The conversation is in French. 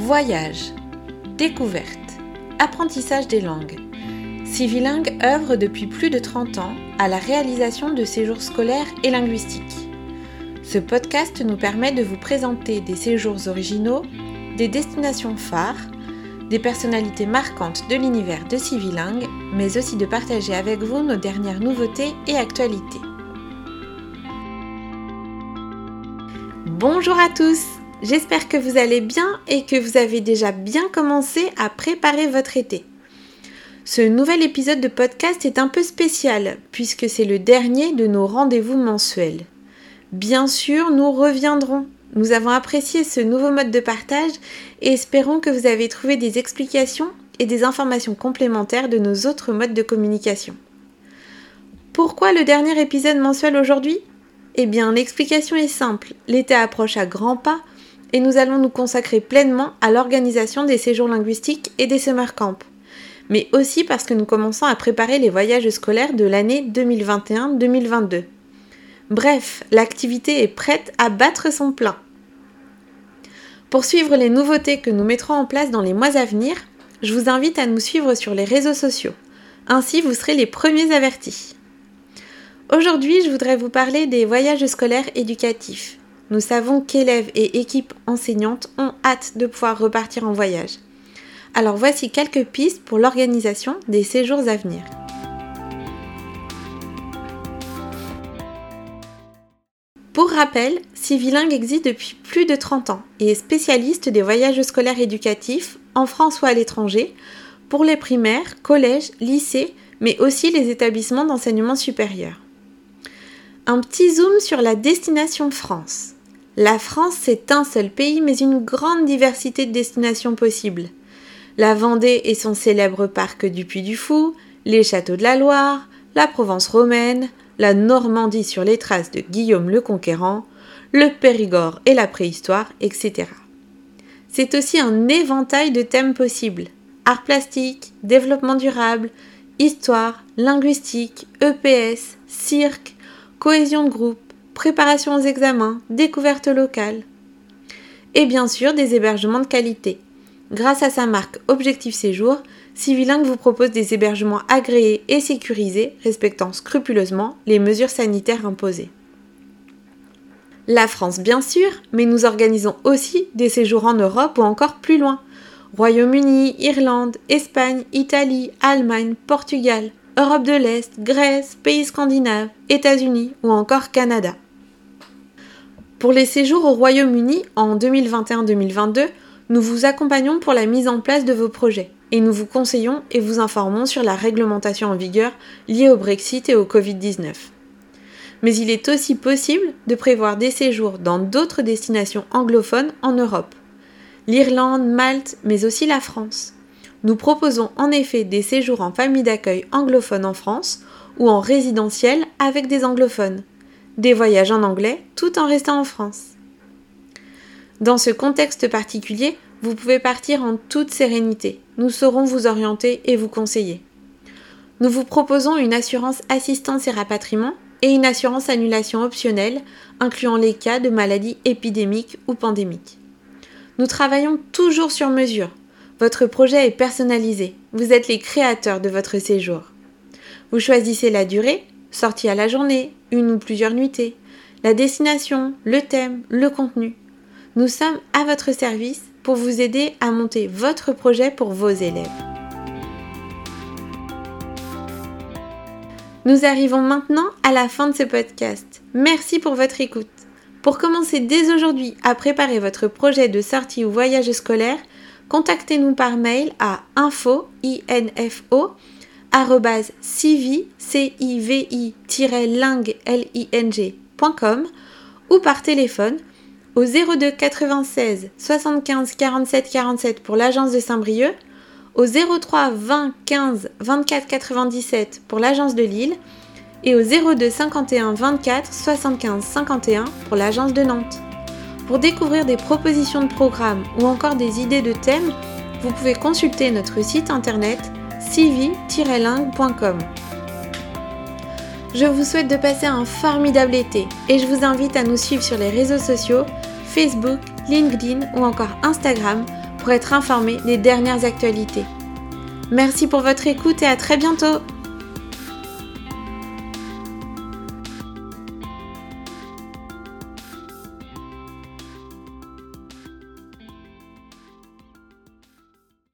Voyage, découverte, apprentissage des langues. Civilingue œuvre depuis plus de 30 ans à la réalisation de séjours scolaires et linguistiques. Ce podcast nous permet de vous présenter des séjours originaux, des destinations phares, des personnalités marquantes de l'univers de Civilingue, mais aussi de partager avec vous nos dernières nouveautés et actualités. Bonjour à tous J'espère que vous allez bien et que vous avez déjà bien commencé à préparer votre été. Ce nouvel épisode de podcast est un peu spécial puisque c'est le dernier de nos rendez-vous mensuels. Bien sûr, nous reviendrons. Nous avons apprécié ce nouveau mode de partage et espérons que vous avez trouvé des explications et des informations complémentaires de nos autres modes de communication. Pourquoi le dernier épisode mensuel aujourd'hui? Eh bien, l'explication est simple. L'été approche à grands pas et nous allons nous consacrer pleinement à l'organisation des séjours linguistiques et des summer camps, mais aussi parce que nous commençons à préparer les voyages scolaires de l'année 2021-2022. Bref, l'activité est prête à battre son plein. Pour suivre les nouveautés que nous mettrons en place dans les mois à venir, je vous invite à nous suivre sur les réseaux sociaux. Ainsi, vous serez les premiers avertis. Aujourd'hui, je voudrais vous parler des voyages scolaires éducatifs. Nous savons qu'élèves et équipes enseignantes ont hâte de pouvoir repartir en voyage. Alors voici quelques pistes pour l'organisation des séjours à venir. Pour rappel, Civilingue existe depuis plus de 30 ans et est spécialiste des voyages scolaires éducatifs en France ou à l'étranger pour les primaires, collèges, lycées, mais aussi les établissements d'enseignement supérieur. Un petit zoom sur la destination France. La France, c'est un seul pays, mais une grande diversité de destinations possibles. La Vendée et son célèbre parc du Puy du Fou, les châteaux de la Loire, la Provence romaine, la Normandie sur les traces de Guillaume le Conquérant, le Périgord et la préhistoire, etc. C'est aussi un éventail de thèmes possibles. Art plastique, développement durable, histoire, linguistique, EPS, cirque, cohésion de groupe, préparation aux examens, découverte locale. Et bien sûr, des hébergements de qualité. Grâce à sa marque Objectif Séjour, Civilingue vous propose des hébergements agréés et sécurisés, respectant scrupuleusement les mesures sanitaires imposées. La France, bien sûr, mais nous organisons aussi des séjours en Europe ou encore plus loin. Royaume-Uni, Irlande, Espagne, Italie, Allemagne, Portugal, Europe de l'Est, Grèce, pays scandinaves, États-Unis ou encore Canada. Pour les séjours au Royaume-Uni en 2021-2022, nous vous accompagnons pour la mise en place de vos projets et nous vous conseillons et vous informons sur la réglementation en vigueur liée au Brexit et au Covid-19. Mais il est aussi possible de prévoir des séjours dans d'autres destinations anglophones en Europe. L'Irlande, Malte, mais aussi la France. Nous proposons en effet des séjours en famille d'accueil anglophone en France ou en résidentiel avec des anglophones des voyages en anglais tout en restant en France. Dans ce contexte particulier, vous pouvez partir en toute sérénité. Nous saurons vous orienter et vous conseiller. Nous vous proposons une assurance assistance et rapatriement et une assurance annulation optionnelle, incluant les cas de maladies épidémiques ou pandémiques. Nous travaillons toujours sur mesure. Votre projet est personnalisé. Vous êtes les créateurs de votre séjour. Vous choisissez la durée, sortie à la journée, une ou plusieurs nuitées, la destination, le thème, le contenu. Nous sommes à votre service pour vous aider à monter votre projet pour vos élèves. Nous arrivons maintenant à la fin de ce podcast. Merci pour votre écoute. Pour commencer dès aujourd'hui à préparer votre projet de sortie ou voyage scolaire, contactez-nous par mail à info, info civi, civi-ling.com ou par téléphone au 02 96 75 47 47 pour l'agence de Saint-Brieuc, au 03 20 15 24 97 pour l'agence de Lille et au 02 51 24 75 51 pour l'agence de Nantes. Pour découvrir des propositions de programmes ou encore des idées de thèmes, vous pouvez consulter notre site internet civi-lingue.com. Je vous souhaite de passer un formidable été et je vous invite à nous suivre sur les réseaux sociaux Facebook, LinkedIn ou encore Instagram pour être informé des dernières actualités. Merci pour votre écoute et à très bientôt